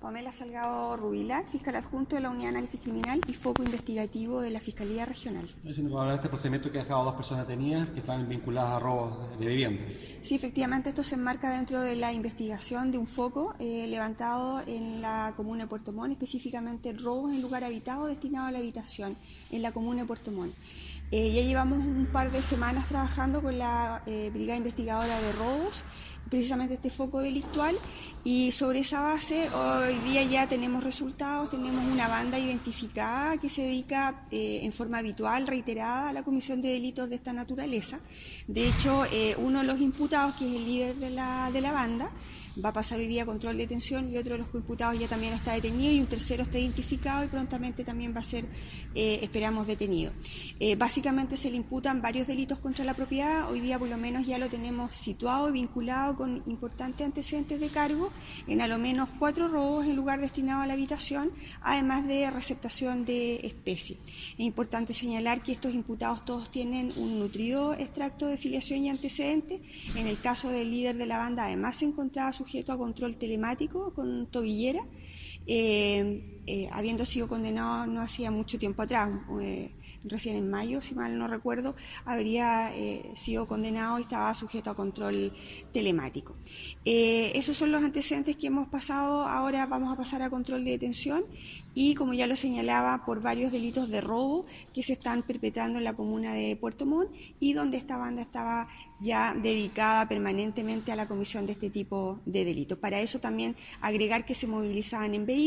Pamela Salgado Rubilar, fiscal adjunto de la Unidad de Análisis Criminal y Foco Investigativo de la Fiscalía Regional. Si nos hablar de este procedimiento que ha dejado a dos personas detenidas que están vinculadas a robos de vivienda. Sí, efectivamente, esto se enmarca dentro de la investigación de un foco eh, levantado en la comuna de Puerto Montt, específicamente robos en lugar habitado destinado a la habitación en la comuna de Puerto Montt. Eh, ya llevamos un par de semanas trabajando con la eh, Brigada Investigadora de Robos, precisamente este foco delictual, y sobre esa base hoy día ya tenemos resultados, tenemos una banda identificada que se dedica eh, en forma habitual, reiterada, a la comisión de delitos de esta naturaleza. De hecho, uno de los imputados, que es el líder de la, de la banda, va a pasar hoy día control de detención y otro de los imputados ya también está detenido y un tercero está identificado y prontamente también va a ser, eh, esperamos, detenido. Eh, básicamente se le imputan varios delitos contra la propiedad, hoy día por lo menos ya lo tenemos situado y vinculado con importantes antecedentes de cargo en a lo menos cuatro robos en lugar destinado a la habitación, además de receptación de especie. Es importante señalar que estos imputados todos tienen un nutrido extracto de filiación y antecedentes. En el caso del líder de la banda, además se encontraba sujeto a control telemático con tobillera, habiendo sido condenado no hacía mucho tiempo atrás. Eh, recién en mayo, si mal no recuerdo, habría eh, sido condenado y estaba sujeto a control telemático. Eh, esos son los antecedentes que hemos pasado, ahora vamos a pasar a control de detención y, como ya lo señalaba, por varios delitos de robo que se están perpetrando en la comuna de Puerto Montt y donde esta banda estaba ya dedicada permanentemente a la comisión de este tipo de delitos. Para eso también agregar que se movilizaban en vehículos.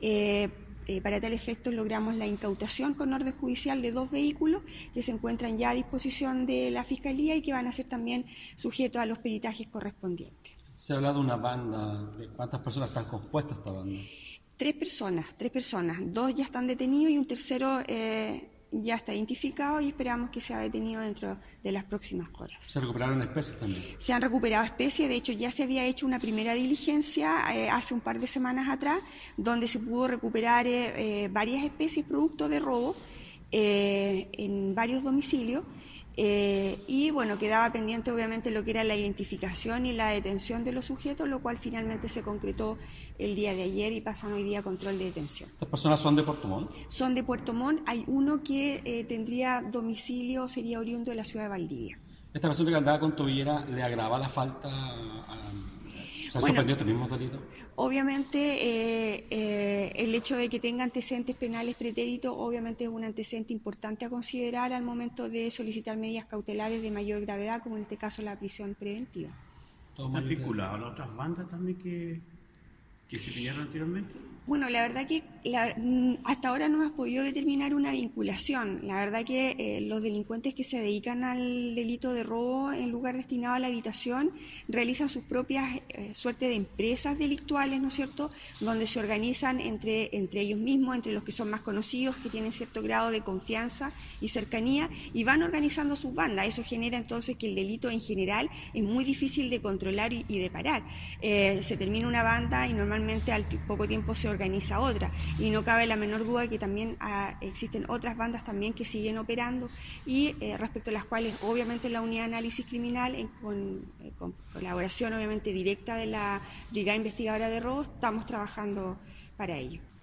Eh, eh, para tal efecto logramos la incautación con orden judicial de dos vehículos que se encuentran ya a disposición de la Fiscalía y que van a ser también sujetos a los peritajes correspondientes. Se ha hablado de una banda, ¿de cuántas personas están compuestas esta banda? Tres personas, tres personas. Dos ya están detenidos y un tercero eh, ya está identificado y esperamos que sea detenido dentro de las próximas horas. ¿Se recuperaron especies también? Se han recuperado especies, de hecho ya se había hecho una primera diligencia eh, hace un par de semanas atrás, donde se pudo recuperar eh, eh, varias especies producto de robo en varios domicilios. Eh, y bueno, quedaba pendiente obviamente lo que era la identificación y la detención de los sujetos, lo cual finalmente se concretó el día de ayer y pasan hoy día a control de detención. ¿Estas personas son de Puerto Montt? Son de Puerto Montt. Hay uno que eh, tendría domicilio, sería oriundo de la ciudad de Valdivia. ¿Esta persona que andaba con tobillera le agrava la falta? A, ¿Se ha sorprendido este mismo delito? Obviamente, eh, eh, el hecho de que tenga antecedentes penales pretéritos, obviamente es un antecedente importante a considerar al momento de solicitar medidas cautelares de mayor gravedad, como en este caso la prisión preventiva. ¿Está vinculado a las otras bandas también que, que se pillaron anteriormente? Bueno, la verdad que mm, hasta ahora no hemos podido determinar una vinculación. La verdad que eh, los delincuentes que se dedican al delito de robo en lugar destinado a la habitación realizan sus propias eh, suerte de empresas delictuales, ¿no es cierto?, donde se organizan entre, entre ellos mismos, entre los que son más conocidos, que tienen cierto grado de confianza y cercanía, y van organizando sus bandas. Eso genera entonces que el delito en general es muy difícil de controlar y, de parar. Eh, se termina una banda y normalmente al poco tiempo se organiza otra. Y no cabe la menor duda que también ah, existen otras bandas también que siguen operando y eh, respecto a las cuales obviamente la unidad de análisis criminal, en, con, eh, con colaboración obviamente directa de la Brigada Investigadora de Robos, estamos trabajando para ello.